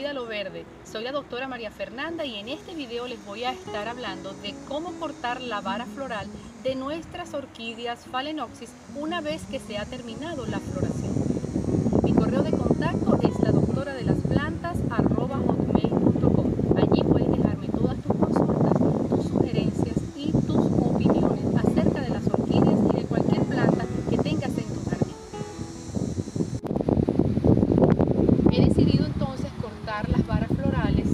Cuida lo Verde. Soy la doctora María Fernanda y en este video les voy a estar hablando de cómo cortar la vara floral de nuestras orquídeas Phalaenopsis una vez que se ha terminado la floración. Las varas florales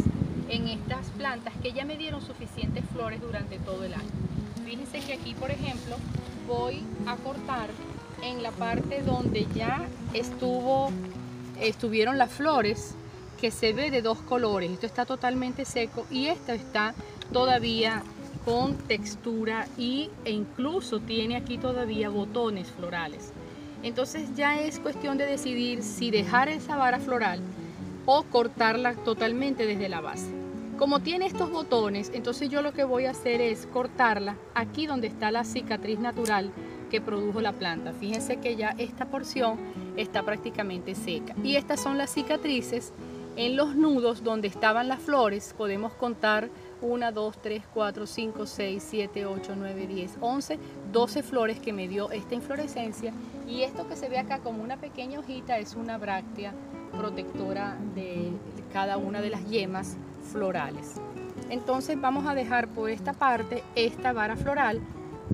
en estas plantas que ya me dieron suficientes flores durante todo el año. Fíjense que aquí, por ejemplo, voy a cortar en la parte donde ya estuvo, estuvieron las flores que se ve de dos colores. Esto está totalmente seco y esto está todavía con textura y, e incluso tiene aquí todavía botones florales. Entonces ya es cuestión de decidir si dejar esa vara floral o cortarla totalmente desde la base. Como tiene estos botones, entonces yo lo que voy a hacer es cortarla aquí donde está la cicatriz natural que produjo la planta. Fíjense que ya esta porción está prácticamente seca. Y estas son las cicatrices en los nudos donde estaban las flores podemos contar 1, 2, 3, 4, 5, 6, 7, 8, 9, 10, 11, 12 flores que me dio esta inflorescencia y esto que se ve acá como una pequeña hojita es una bráctea protectora de cada una de las yemas florales. Entonces vamos a dejar por esta parte esta vara floral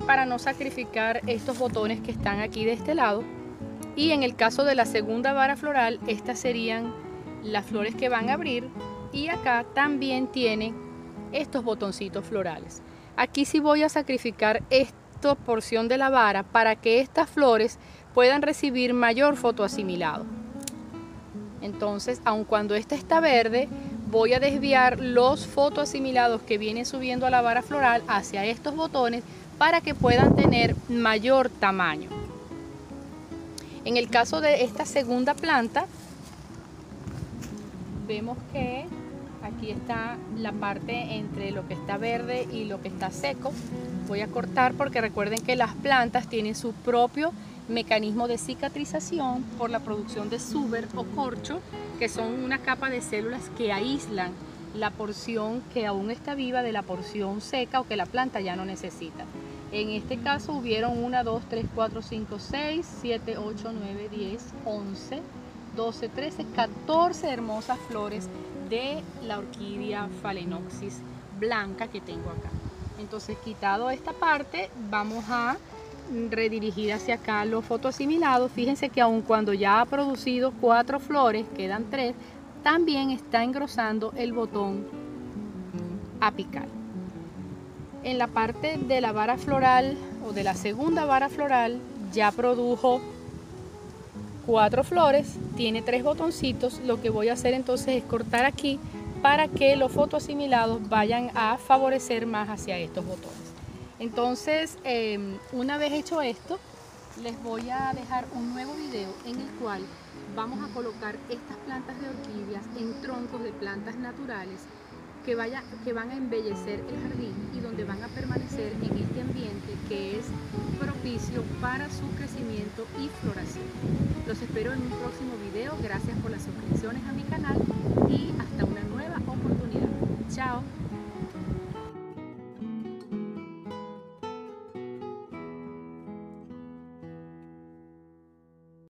para no sacrificar estos botones que están aquí de este lado y en el caso de la segunda vara floral estas serían las flores que van a abrir y acá también tiene estos botoncitos florales. Aquí sí voy a sacrificar esta porción de la vara para que estas flores puedan recibir mayor fotoasimilado. Entonces, aun cuando esta está verde, voy a desviar los fotoasimilados que vienen subiendo a la vara floral hacia estos botones para que puedan tener mayor tamaño. En el caso de esta segunda planta, vemos que aquí está la parte entre lo que está verde y lo que está seco. Voy a cortar porque recuerden que las plantas tienen su propio mecanismo de cicatrización por la producción de suber o corcho, que son una capa de células que aíslan la porción que aún está viva de la porción seca o que la planta ya no necesita. En este caso hubieron 1, 2, 3, 4, 5, 6, 7, 8, 9, 10, 11, 12, 13, 14 hermosas flores de la orquídea Phalaenopsis blanca que tengo acá. Entonces, quitado esta parte, vamos a redirigir hacia acá los fotoasimilados. Fíjense que aun cuando ya ha producido cuatro flores, quedan tres, también está engrosando el botón apical. En la parte de la vara floral o de la segunda vara floral ya produjo cuatro flores, tiene tres botoncitos. Lo que voy a hacer entonces es cortar aquí para que los fotoasimilados vayan a favorecer más hacia estos botones. Entonces, em, una vez hecho esto, les voy a dejar un nuevo video en el cual vamos a colocar estas plantas de orquídeas en troncos de plantas naturales que, vaya, que van a embellecer el jardín y donde van a permanecer en este ambiente que es propicio para su crecimiento y floración. Los espero en un próximo video. Gracias por las suscripciones a mi canal y hasta una nueva oportunidad. Chao.